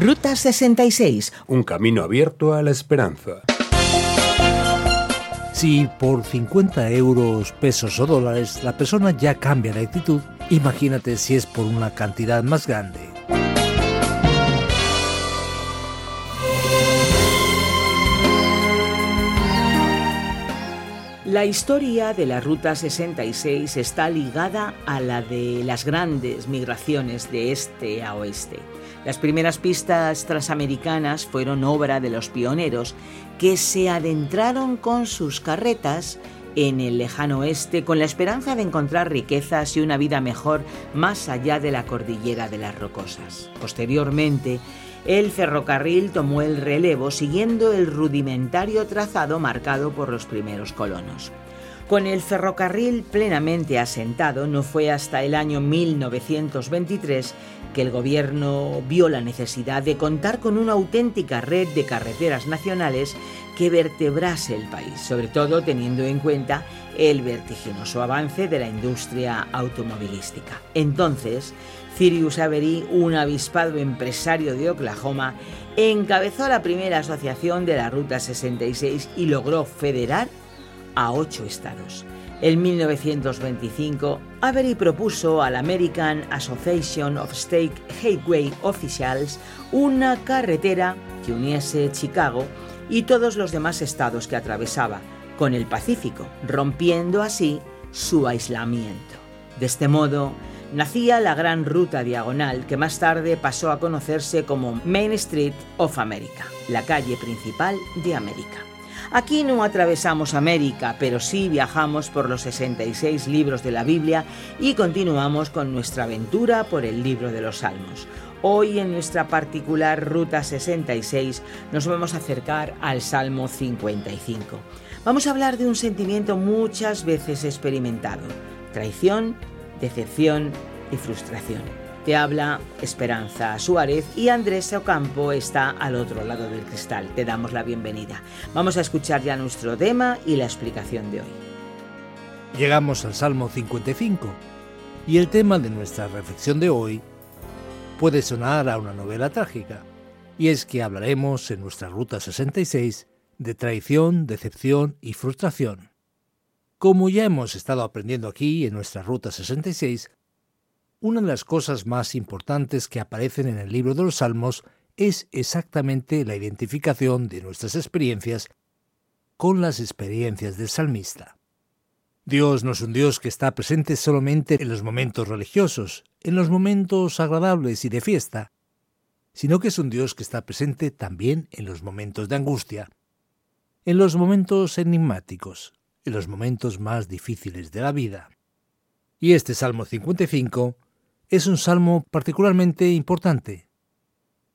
Ruta 66. Un camino abierto a la esperanza. Si por 50 euros, pesos o dólares la persona ya cambia de actitud, imagínate si es por una cantidad más grande. La historia de la Ruta 66 está ligada a la de las grandes migraciones de este a oeste. Las primeras pistas transamericanas fueron obra de los pioneros que se adentraron con sus carretas en el lejano oeste con la esperanza de encontrar riquezas y una vida mejor más allá de la cordillera de las rocosas. Posteriormente, el ferrocarril tomó el relevo siguiendo el rudimentario trazado marcado por los primeros colonos. Con el ferrocarril plenamente asentado, no fue hasta el año 1923 que el gobierno vio la necesidad de contar con una auténtica red de carreteras nacionales que vertebrase el país, sobre todo teniendo en cuenta el vertiginoso avance de la industria automovilística. Entonces, Cyrus Avery, un avispado empresario de Oklahoma, encabezó la primera asociación de la Ruta 66 y logró federar a ocho estados. En 1925, Avery propuso al American Association of State Highway Officials una carretera que uniese Chicago y todos los demás estados que atravesaba con el Pacífico, rompiendo así su aislamiento. De este modo, nacía la gran ruta diagonal que más tarde pasó a conocerse como Main Street of America, la calle principal de América. Aquí no atravesamos América, pero sí viajamos por los 66 libros de la Biblia y continuamos con nuestra aventura por el libro de los Salmos. Hoy en nuestra particular Ruta 66 nos vamos a acercar al Salmo 55. Vamos a hablar de un sentimiento muchas veces experimentado, traición, decepción y frustración. Te habla Esperanza Suárez y Andrés Ocampo está al otro lado del cristal. Te damos la bienvenida. Vamos a escuchar ya nuestro tema y la explicación de hoy. Llegamos al Salmo 55 y el tema de nuestra reflexión de hoy puede sonar a una novela trágica, y es que hablaremos en nuestra Ruta 66 de traición, decepción y frustración. Como ya hemos estado aprendiendo aquí en nuestra Ruta 66, una de las cosas más importantes que aparecen en el libro de los Salmos es exactamente la identificación de nuestras experiencias con las experiencias del salmista. Dios no es un Dios que está presente solamente en los momentos religiosos, en los momentos agradables y de fiesta, sino que es un Dios que está presente también en los momentos de angustia, en los momentos enigmáticos, en los momentos más difíciles de la vida. Y este Salmo 55 es un salmo particularmente importante,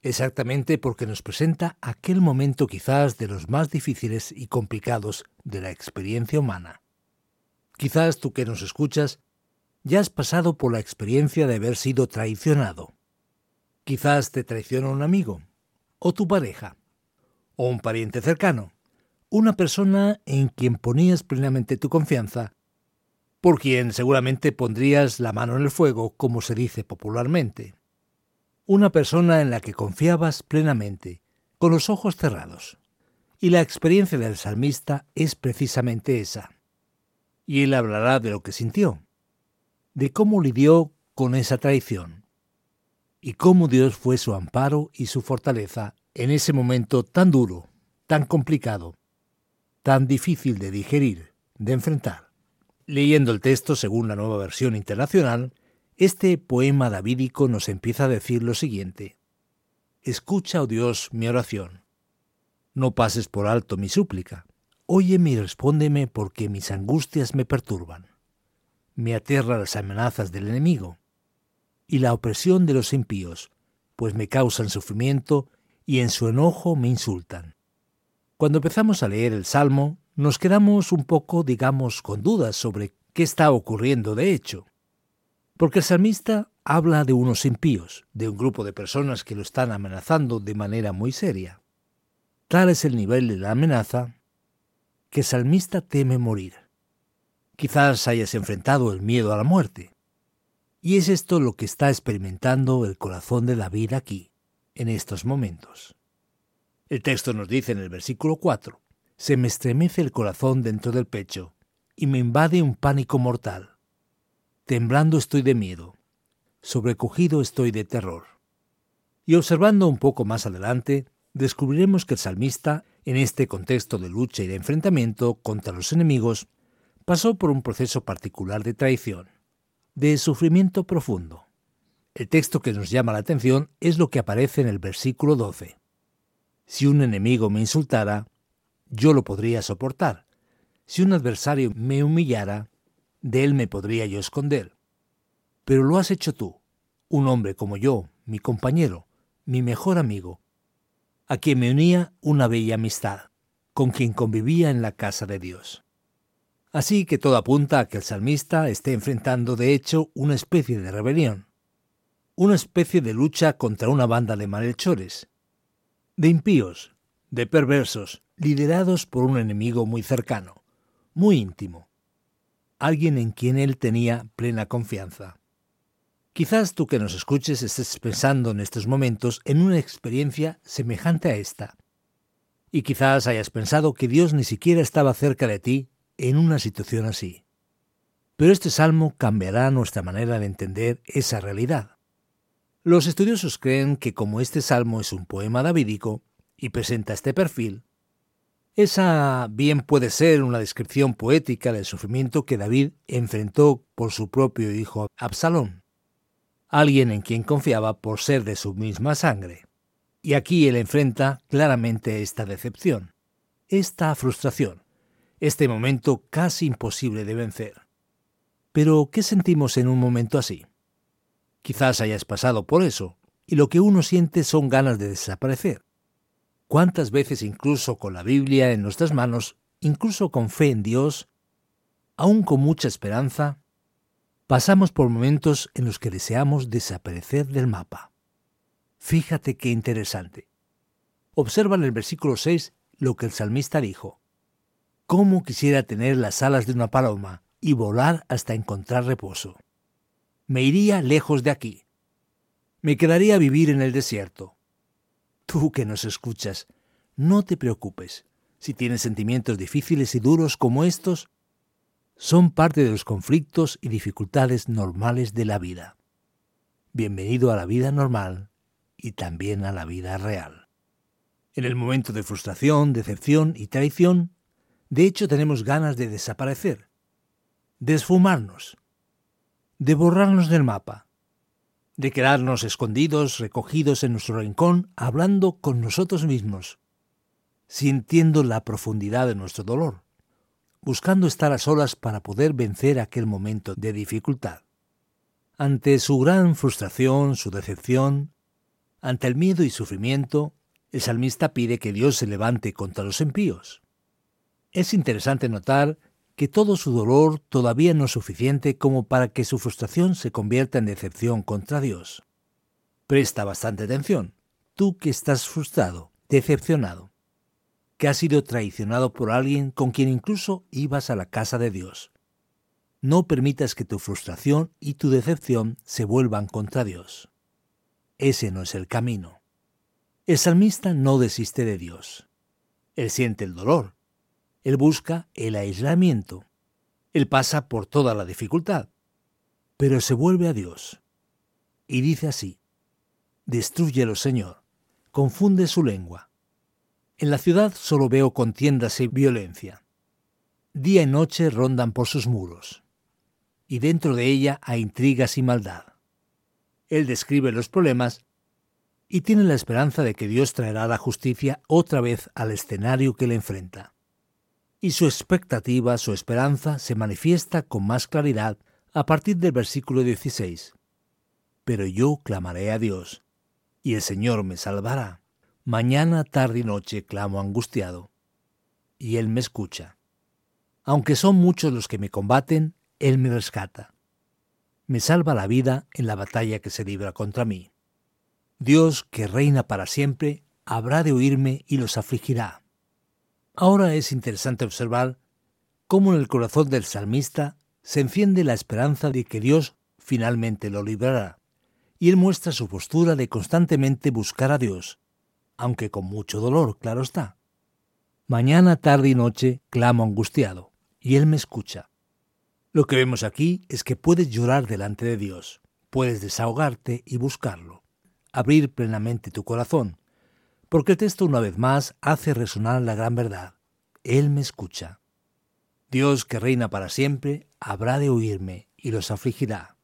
exactamente porque nos presenta aquel momento quizás de los más difíciles y complicados de la experiencia humana. Quizás tú que nos escuchas ya has pasado por la experiencia de haber sido traicionado. Quizás te traiciona un amigo, o tu pareja, o un pariente cercano, una persona en quien ponías plenamente tu confianza por quien seguramente pondrías la mano en el fuego, como se dice popularmente. Una persona en la que confiabas plenamente, con los ojos cerrados. Y la experiencia del salmista es precisamente esa. Y él hablará de lo que sintió, de cómo lidió con esa traición, y cómo Dios fue su amparo y su fortaleza en ese momento tan duro, tan complicado, tan difícil de digerir, de enfrentar. Leyendo el texto según la nueva versión internacional, este poema davídico nos empieza a decir lo siguiente. Escucha, oh Dios, mi oración. No pases por alto mi súplica. Óyeme y respóndeme porque mis angustias me perturban. Me aterra las amenazas del enemigo y la opresión de los impíos, pues me causan sufrimiento y en su enojo me insultan. Cuando empezamos a leer el Salmo, nos quedamos un poco, digamos, con dudas sobre qué está ocurriendo de hecho. Porque el salmista habla de unos impíos, de un grupo de personas que lo están amenazando de manera muy seria. Tal es el nivel de la amenaza que el salmista teme morir. Quizás hayas enfrentado el miedo a la muerte. Y es esto lo que está experimentando el corazón de David aquí. en estos momentos. El texto nos dice en el versículo 4, Se me estremece el corazón dentro del pecho y me invade un pánico mortal. Temblando estoy de miedo, sobrecogido estoy de terror. Y observando un poco más adelante, descubriremos que el salmista, en este contexto de lucha y de enfrentamiento contra los enemigos, pasó por un proceso particular de traición, de sufrimiento profundo. El texto que nos llama la atención es lo que aparece en el versículo 12. Si un enemigo me insultara, yo lo podría soportar. Si un adversario me humillara, de él me podría yo esconder. Pero lo has hecho tú, un hombre como yo, mi compañero, mi mejor amigo, a quien me unía una bella amistad, con quien convivía en la casa de Dios. Así que todo apunta a que el salmista esté enfrentando de hecho una especie de rebelión, una especie de lucha contra una banda de malhechores, de impíos, de perversos, liderados por un enemigo muy cercano, muy íntimo, alguien en quien él tenía plena confianza. Quizás tú que nos escuches estés pensando en estos momentos en una experiencia semejante a esta. Y quizás hayas pensado que Dios ni siquiera estaba cerca de ti en una situación así. Pero este salmo cambiará nuestra manera de entender esa realidad. Los estudiosos creen que como este salmo es un poema davídico y presenta este perfil, esa bien puede ser una descripción poética del sufrimiento que David enfrentó por su propio hijo Absalón, alguien en quien confiaba por ser de su misma sangre. Y aquí él enfrenta claramente esta decepción, esta frustración, este momento casi imposible de vencer. Pero, ¿qué sentimos en un momento así? Quizás hayas pasado por eso, y lo que uno siente son ganas de desaparecer. ¿Cuántas veces incluso con la Biblia en nuestras manos, incluso con fe en Dios, aún con mucha esperanza, pasamos por momentos en los que deseamos desaparecer del mapa? Fíjate qué interesante. Observa en el versículo 6 lo que el salmista dijo. ¿Cómo quisiera tener las alas de una paloma y volar hasta encontrar reposo? me iría lejos de aquí. Me quedaría a vivir en el desierto. Tú que nos escuchas, no te preocupes. Si tienes sentimientos difíciles y duros como estos, son parte de los conflictos y dificultades normales de la vida. Bienvenido a la vida normal y también a la vida real. En el momento de frustración, decepción y traición, de hecho tenemos ganas de desaparecer, de esfumarnos, de borrarnos del mapa, de quedarnos escondidos, recogidos en nuestro rincón, hablando con nosotros mismos, sintiendo la profundidad de nuestro dolor, buscando estar a solas para poder vencer aquel momento de dificultad. Ante su gran frustración, su decepción, ante el miedo y sufrimiento, el salmista pide que Dios se levante contra los impíos. Es interesante notar que todo su dolor todavía no es suficiente como para que su frustración se convierta en decepción contra Dios. Presta bastante atención, tú que estás frustrado, decepcionado, que has sido traicionado por alguien con quien incluso ibas a la casa de Dios. No permitas que tu frustración y tu decepción se vuelvan contra Dios. Ese no es el camino. El salmista no desiste de Dios. Él siente el dolor, él busca el aislamiento. Él pasa por toda la dificultad. Pero se vuelve a Dios. Y dice así, Destrúyelo, Señor. Confunde su lengua. En la ciudad solo veo contiendas y violencia. Día y noche rondan por sus muros. Y dentro de ella hay intrigas y maldad. Él describe los problemas y tiene la esperanza de que Dios traerá la justicia otra vez al escenario que le enfrenta y su expectativa, su esperanza, se manifiesta con más claridad a partir del versículo 16. Pero yo clamaré a Dios, y el Señor me salvará. Mañana, tarde y noche clamo angustiado, y Él me escucha. Aunque son muchos los que me combaten, Él me rescata. Me salva la vida en la batalla que se libra contra mí. Dios, que reina para siempre, habrá de oírme y los afligirá. Ahora es interesante observar cómo en el corazón del salmista se enciende la esperanza de que Dios finalmente lo librará, y él muestra su postura de constantemente buscar a Dios, aunque con mucho dolor, claro está. Mañana, tarde y noche clamo angustiado, y él me escucha. Lo que vemos aquí es que puedes llorar delante de Dios, puedes desahogarte y buscarlo, abrir plenamente tu corazón, porque el texto una vez más hace resonar la gran verdad. Él me escucha. Dios que reina para siempre habrá de oírme y los afligirá.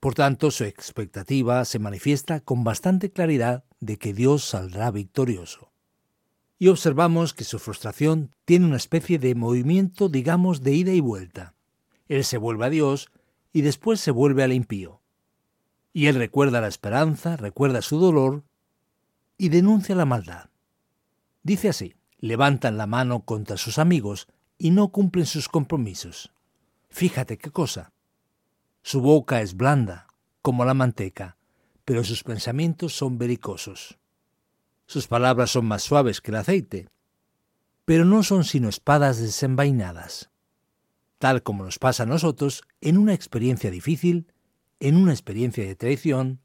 Por tanto, su expectativa se manifiesta con bastante claridad de que Dios saldrá victorioso. Y observamos que su frustración tiene una especie de movimiento, digamos, de ida y vuelta. Él se vuelve a Dios y después se vuelve al impío. Y él recuerda la esperanza, recuerda su dolor y denuncia la maldad. Dice así, levantan la mano contra sus amigos y no cumplen sus compromisos. Fíjate qué cosa. Su boca es blanda, como la manteca, pero sus pensamientos son belicosos. Sus palabras son más suaves que el aceite, pero no son sino espadas desenvainadas. Tal como nos pasa a nosotros en una experiencia difícil, en una experiencia de traición,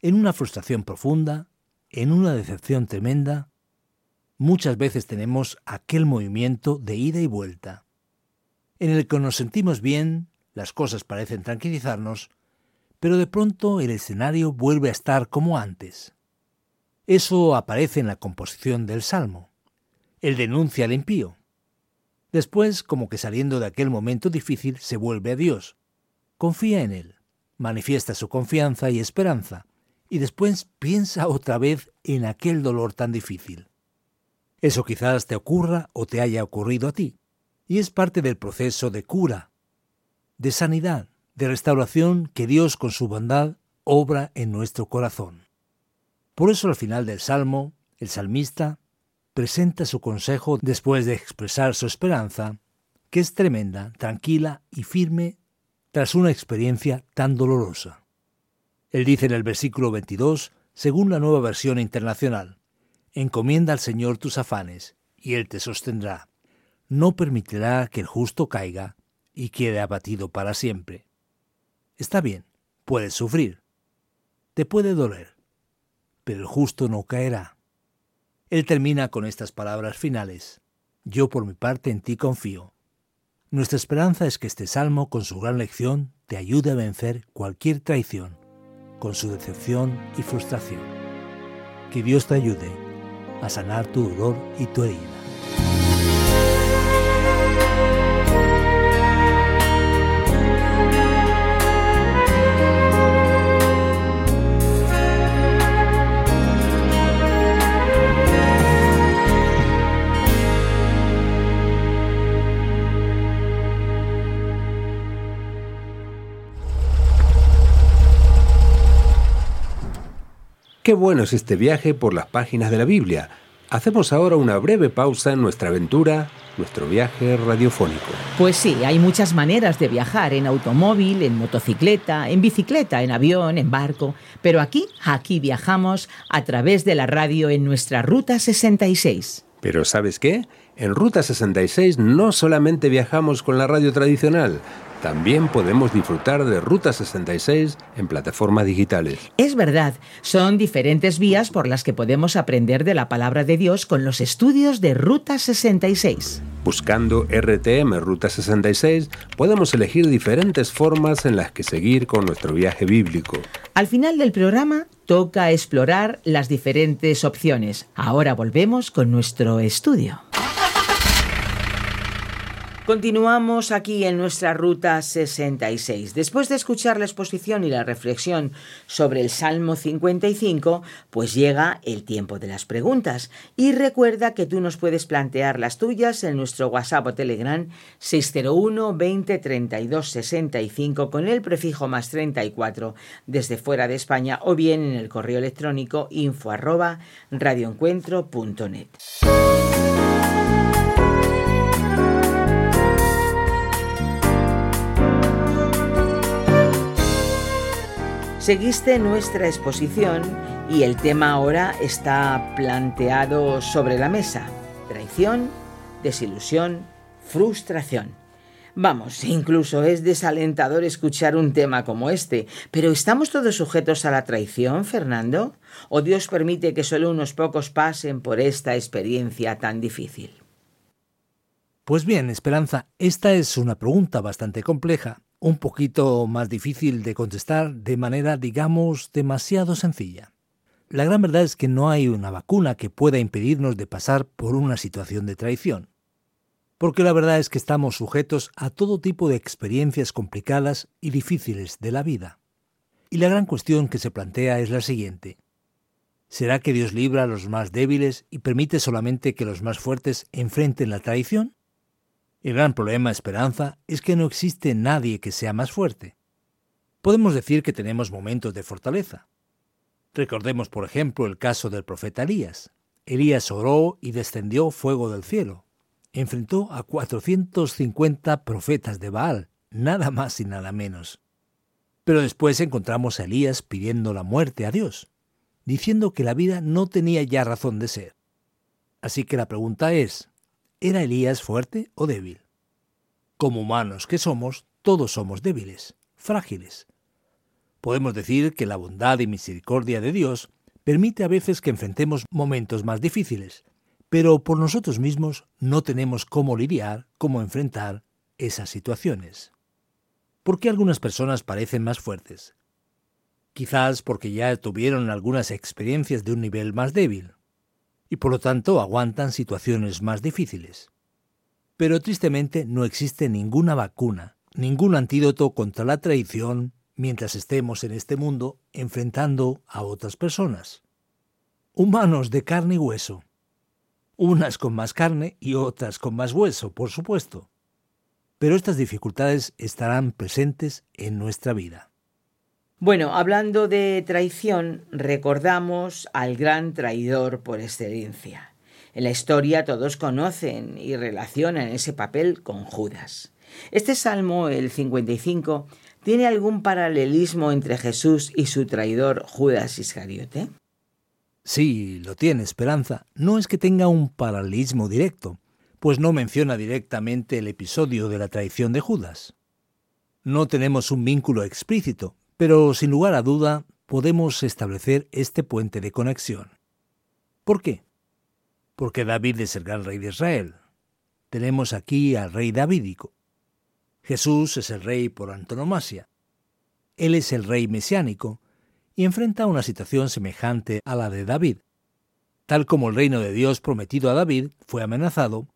en una frustración profunda, en una decepción tremenda, muchas veces tenemos aquel movimiento de ida y vuelta, en el que nos sentimos bien, las cosas parecen tranquilizarnos, pero de pronto el escenario vuelve a estar como antes. Eso aparece en la composición del Salmo. Él denuncia al impío. Después, como que saliendo de aquel momento difícil, se vuelve a Dios. Confía en Él, manifiesta su confianza y esperanza, y después piensa otra vez en aquel dolor tan difícil. Eso quizás te ocurra o te haya ocurrido a ti, y es parte del proceso de cura, de sanidad, de restauración que Dios con su bondad obra en nuestro corazón. Por eso al final del Salmo, el salmista presenta su consejo después de expresar su esperanza, que es tremenda, tranquila y firme tras una experiencia tan dolorosa. Él dice en el versículo 22, según la nueva versión internacional, Encomienda al Señor tus afanes, y Él te sostendrá. No permitirá que el justo caiga y quede abatido para siempre. Está bien, puedes sufrir, te puede doler, pero el justo no caerá. Él termina con estas palabras finales. Yo por mi parte en ti confío. Nuestra esperanza es que este salmo, con su gran lección, te ayude a vencer cualquier traición con su decepción y frustración. Que Dios te ayude a sanar tu dolor y tu herida. Qué bueno es este viaje por las páginas de la Biblia. Hacemos ahora una breve pausa en nuestra aventura, nuestro viaje radiofónico. Pues sí, hay muchas maneras de viajar, en automóvil, en motocicleta, en bicicleta, en avión, en barco, pero aquí, aquí viajamos a través de la radio en nuestra Ruta 66. Pero ¿sabes qué? En Ruta 66 no solamente viajamos con la radio tradicional, también podemos disfrutar de Ruta 66 en plataformas digitales. Es verdad, son diferentes vías por las que podemos aprender de la palabra de Dios con los estudios de Ruta 66. Buscando RTM Ruta 66, podemos elegir diferentes formas en las que seguir con nuestro viaje bíblico. Al final del programa toca explorar las diferentes opciones. Ahora volvemos con nuestro estudio. Continuamos aquí en nuestra ruta 66. Después de escuchar la exposición y la reflexión sobre el Salmo 55, pues llega el tiempo de las preguntas. Y recuerda que tú nos puedes plantear las tuyas en nuestro WhatsApp o Telegram 601 20 32 65 con el prefijo más 34 desde fuera de España o bien en el correo electrónico info arroba radioencuentro.net. Seguiste nuestra exposición y el tema ahora está planteado sobre la mesa. Traición, desilusión, frustración. Vamos, incluso es desalentador escuchar un tema como este, pero ¿estamos todos sujetos a la traición, Fernando? ¿O Dios permite que solo unos pocos pasen por esta experiencia tan difícil? Pues bien, Esperanza, esta es una pregunta bastante compleja, un poquito más difícil de contestar de manera, digamos, demasiado sencilla. La gran verdad es que no hay una vacuna que pueda impedirnos de pasar por una situación de traición porque la verdad es que estamos sujetos a todo tipo de experiencias complicadas y difíciles de la vida. Y la gran cuestión que se plantea es la siguiente. ¿Será que Dios libra a los más débiles y permite solamente que los más fuertes enfrenten la traición? El gran problema, Esperanza, es que no existe nadie que sea más fuerte. Podemos decir que tenemos momentos de fortaleza. Recordemos, por ejemplo, el caso del profeta Elías. Elías oró y descendió fuego del cielo enfrentó a 450 profetas de Baal, nada más y nada menos. Pero después encontramos a Elías pidiendo la muerte a Dios, diciendo que la vida no tenía ya razón de ser. Así que la pregunta es, ¿era Elías fuerte o débil? Como humanos que somos, todos somos débiles, frágiles. Podemos decir que la bondad y misericordia de Dios permite a veces que enfrentemos momentos más difíciles, pero por nosotros mismos no tenemos cómo lidiar, cómo enfrentar esas situaciones. ¿Por qué algunas personas parecen más fuertes? Quizás porque ya tuvieron algunas experiencias de un nivel más débil, y por lo tanto aguantan situaciones más difíciles. Pero tristemente no existe ninguna vacuna, ningún antídoto contra la traición mientras estemos en este mundo enfrentando a otras personas. Humanos de carne y hueso, unas con más carne y otras con más hueso, por supuesto. Pero estas dificultades estarán presentes en nuestra vida. Bueno, hablando de traición, recordamos al gran traidor por excelencia. En la historia todos conocen y relacionan ese papel con Judas. Este salmo, el 55, ¿tiene algún paralelismo entre Jesús y su traidor Judas Iscariote? Sí, lo tiene Esperanza. No es que tenga un paralelismo directo, pues no menciona directamente el episodio de la traición de Judas. No tenemos un vínculo explícito, pero sin lugar a duda podemos establecer este puente de conexión. ¿Por qué? Porque David es el gran rey de Israel. Tenemos aquí al rey davídico. Jesús es el rey por antonomasia. Él es el rey mesiánico, y enfrenta una situación semejante a la de David. Tal como el reino de Dios prometido a David fue amenazado,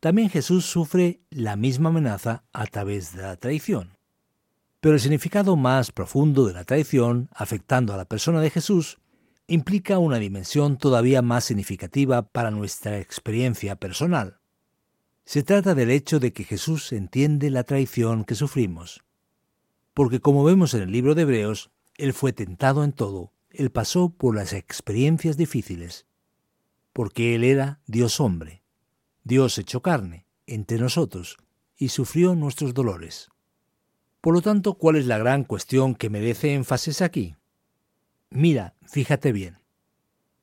también Jesús sufre la misma amenaza a través de la traición. Pero el significado más profundo de la traición, afectando a la persona de Jesús, implica una dimensión todavía más significativa para nuestra experiencia personal. Se trata del hecho de que Jesús entiende la traición que sufrimos. Porque como vemos en el libro de Hebreos, él fue tentado en todo, Él pasó por las experiencias difíciles, porque Él era Dios hombre, Dios hecho carne, entre nosotros, y sufrió nuestros dolores. Por lo tanto, ¿cuál es la gran cuestión que merece énfasis aquí? Mira, fíjate bien.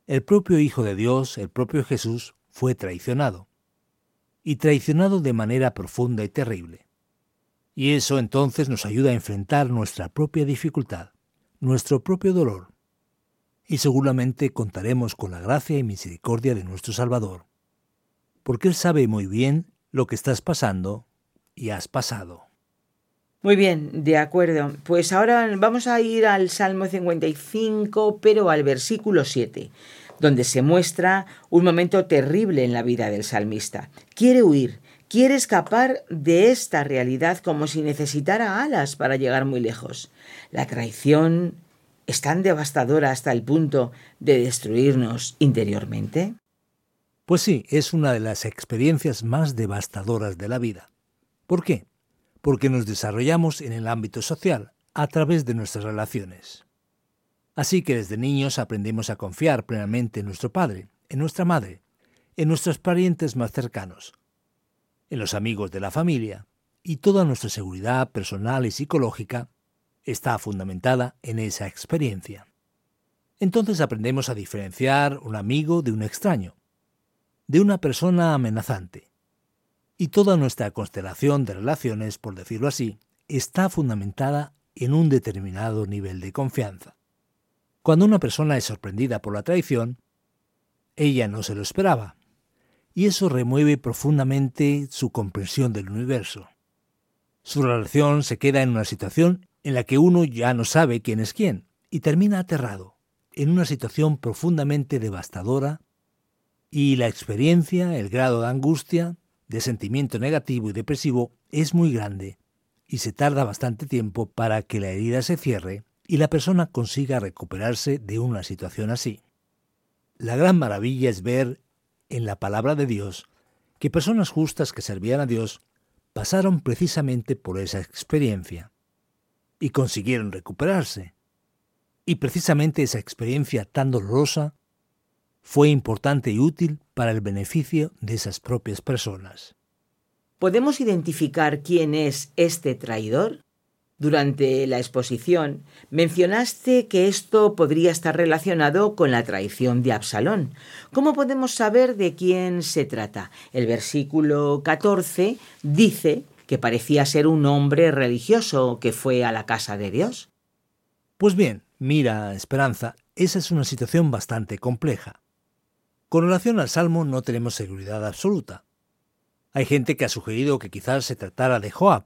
El propio Hijo de Dios, el propio Jesús, fue traicionado. Y traicionado de manera profunda y terrible. Y eso entonces nos ayuda a enfrentar nuestra propia dificultad nuestro propio dolor, y seguramente contaremos con la gracia y misericordia de nuestro Salvador, porque Él sabe muy bien lo que estás pasando y has pasado. Muy bien, de acuerdo. Pues ahora vamos a ir al Salmo 55, pero al versículo 7, donde se muestra un momento terrible en la vida del salmista. Quiere huir, quiere escapar de esta realidad como si necesitara alas para llegar muy lejos. La traición es tan devastadora hasta el punto de destruirnos interiormente. Pues sí, es una de las experiencias más devastadoras de la vida. ¿Por qué? Porque nos desarrollamos en el ámbito social, a través de nuestras relaciones. Así que desde niños aprendemos a confiar plenamente en nuestro padre, en nuestra madre, en nuestros parientes más cercanos, en los amigos de la familia, y toda nuestra seguridad personal y psicológica está fundamentada en esa experiencia. Entonces aprendemos a diferenciar un amigo de un extraño, de una persona amenazante. Y toda nuestra constelación de relaciones, por decirlo así, está fundamentada en un determinado nivel de confianza. Cuando una persona es sorprendida por la traición, ella no se lo esperaba, y eso remueve profundamente su comprensión del universo. Su relación se queda en una situación en la que uno ya no sabe quién es quién, y termina aterrado, en una situación profundamente devastadora, y la experiencia, el grado de angustia, de sentimiento negativo y depresivo es muy grande, y se tarda bastante tiempo para que la herida se cierre y la persona consiga recuperarse de una situación así. La gran maravilla es ver en la palabra de Dios que personas justas que servían a Dios pasaron precisamente por esa experiencia y consiguieron recuperarse. Y precisamente esa experiencia tan dolorosa fue importante y útil para el beneficio de esas propias personas. ¿Podemos identificar quién es este traidor? Durante la exposición mencionaste que esto podría estar relacionado con la traición de Absalón. ¿Cómo podemos saber de quién se trata? El versículo 14 dice que parecía ser un hombre religioso que fue a la casa de Dios. Pues bien, mira, Esperanza, esa es una situación bastante compleja. Con relación al Salmo no tenemos seguridad absoluta. Hay gente que ha sugerido que quizás se tratara de Joab,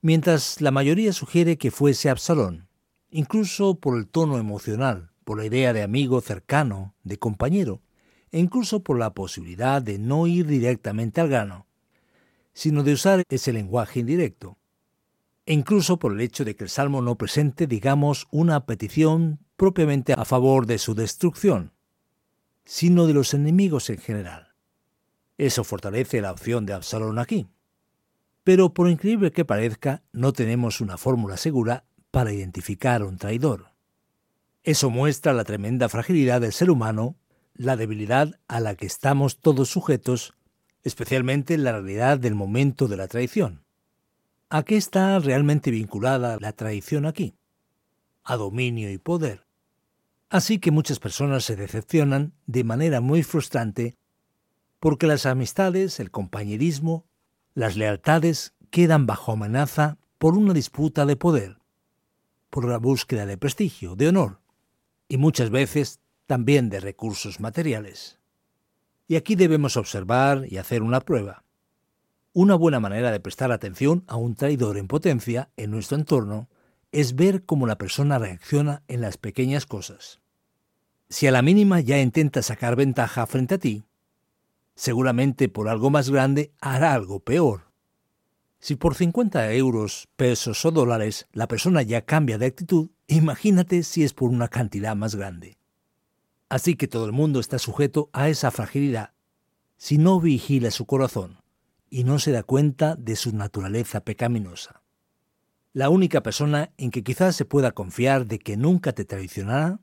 mientras la mayoría sugiere que fuese Absalón, incluso por el tono emocional, por la idea de amigo cercano, de compañero, e incluso por la posibilidad de no ir directamente al grano, sino de usar ese lenguaje indirecto, e incluso por el hecho de que el Salmo no presente, digamos, una petición propiamente a favor de su destrucción, sino de los enemigos en general. Eso fortalece la opción de Absalón aquí. Pero por increíble que parezca, no tenemos una fórmula segura para identificar a un traidor. Eso muestra la tremenda fragilidad del ser humano, la debilidad a la que estamos todos sujetos, especialmente la realidad del momento de la traición. ¿A qué está realmente vinculada la traición aquí? A dominio y poder. Así que muchas personas se decepcionan de manera muy frustrante porque las amistades, el compañerismo, las lealtades quedan bajo amenaza por una disputa de poder, por la búsqueda de prestigio, de honor, y muchas veces también de recursos materiales. Y aquí debemos observar y hacer una prueba. Una buena manera de prestar atención a un traidor en potencia en nuestro entorno es ver cómo la persona reacciona en las pequeñas cosas. Si a la mínima ya intenta sacar ventaja frente a ti, seguramente por algo más grande hará algo peor. Si por 50 euros, pesos o dólares la persona ya cambia de actitud, imagínate si es por una cantidad más grande. Así que todo el mundo está sujeto a esa fragilidad si no vigila su corazón y no se da cuenta de su naturaleza pecaminosa. La única persona en que quizás se pueda confiar de que nunca te traicionará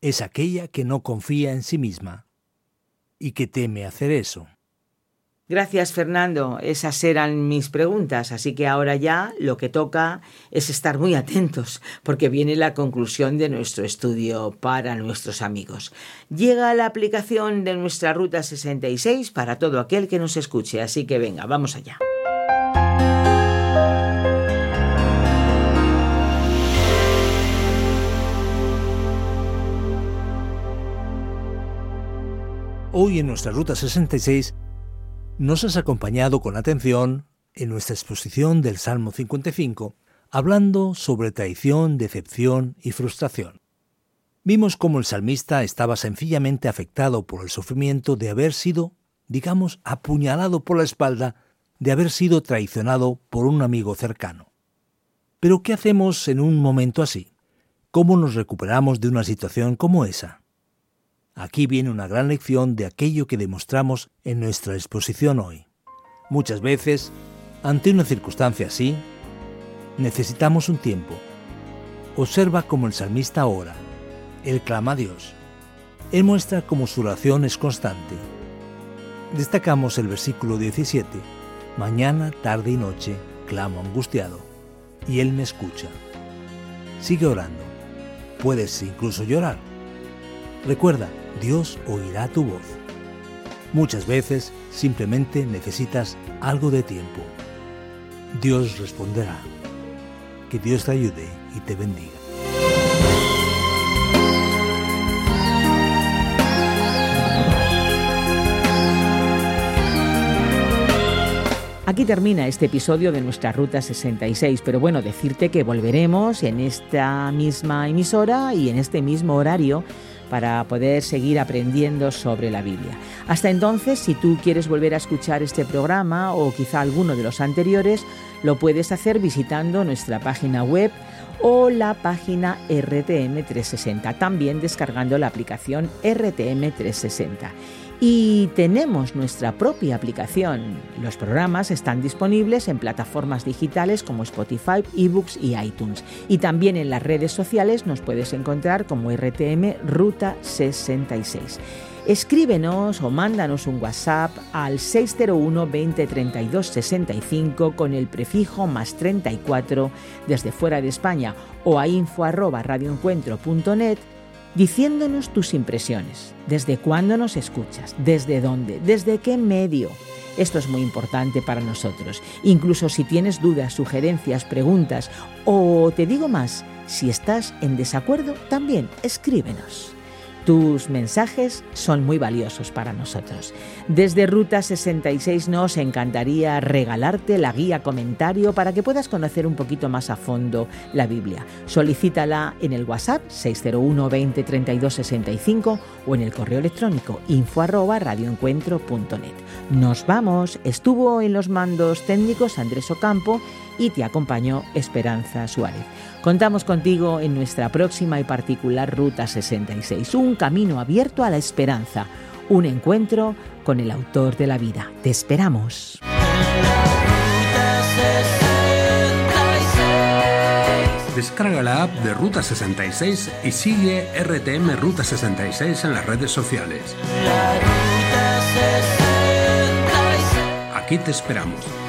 es aquella que no confía en sí misma y que teme hacer eso. Gracias, Fernando. Esas eran mis preguntas, así que ahora ya lo que toca es estar muy atentos, porque viene la conclusión de nuestro estudio para nuestros amigos. Llega la aplicación de nuestra Ruta 66 para todo aquel que nos escuche, así que venga, vamos allá. Hoy en nuestra Ruta 66 nos has acompañado con atención en nuestra exposición del Salmo 55, hablando sobre traición, decepción y frustración. Vimos cómo el salmista estaba sencillamente afectado por el sufrimiento de haber sido, digamos, apuñalado por la espalda, de haber sido traicionado por un amigo cercano. Pero ¿qué hacemos en un momento así? ¿Cómo nos recuperamos de una situación como esa? Aquí viene una gran lección de aquello que demostramos en nuestra exposición hoy. Muchas veces, ante una circunstancia así, necesitamos un tiempo. Observa como el salmista ora. Él clama a Dios. Él muestra cómo su oración es constante. Destacamos el versículo 17. Mañana, tarde y noche clamo angustiado, y Él me escucha. Sigue orando. Puedes incluso llorar. Recuerda, Dios oirá tu voz. Muchas veces simplemente necesitas algo de tiempo. Dios responderá. Que Dios te ayude y te bendiga. Aquí termina este episodio de nuestra Ruta 66, pero bueno, decirte que volveremos en esta misma emisora y en este mismo horario para poder seguir aprendiendo sobre la Biblia. Hasta entonces, si tú quieres volver a escuchar este programa o quizá alguno de los anteriores, lo puedes hacer visitando nuestra página web o la página RTM360, también descargando la aplicación RTM360 y tenemos nuestra propia aplicación. Los programas están disponibles en plataformas digitales como Spotify, eBooks y iTunes. Y también en las redes sociales nos puedes encontrar como RTM Ruta 66. Escríbenos o mándanos un WhatsApp al 601 20 32 65 con el prefijo más 34 desde fuera de España o a info arroba diciéndonos tus impresiones, desde cuándo nos escuchas, desde dónde, desde qué medio. Esto es muy importante para nosotros. Incluso si tienes dudas, sugerencias, preguntas o te digo más, si estás en desacuerdo, también escríbenos. Tus mensajes son muy valiosos para nosotros. Desde Ruta 66 nos encantaría regalarte la guía comentario para que puedas conocer un poquito más a fondo la Biblia. Solicítala en el WhatsApp 601 20 32 65 o en el correo electrónico info arroba radioencuentro.net. Nos vamos. Estuvo en los mandos técnicos Andrés Ocampo y te acompañó Esperanza Suárez. Contamos contigo en nuestra próxima y particular Ruta 66, un camino abierto a la esperanza, un encuentro con el autor de la vida. Te esperamos. Descarga la app de Ruta 66 y sigue RTM Ruta 66 en las redes sociales. Aquí te esperamos.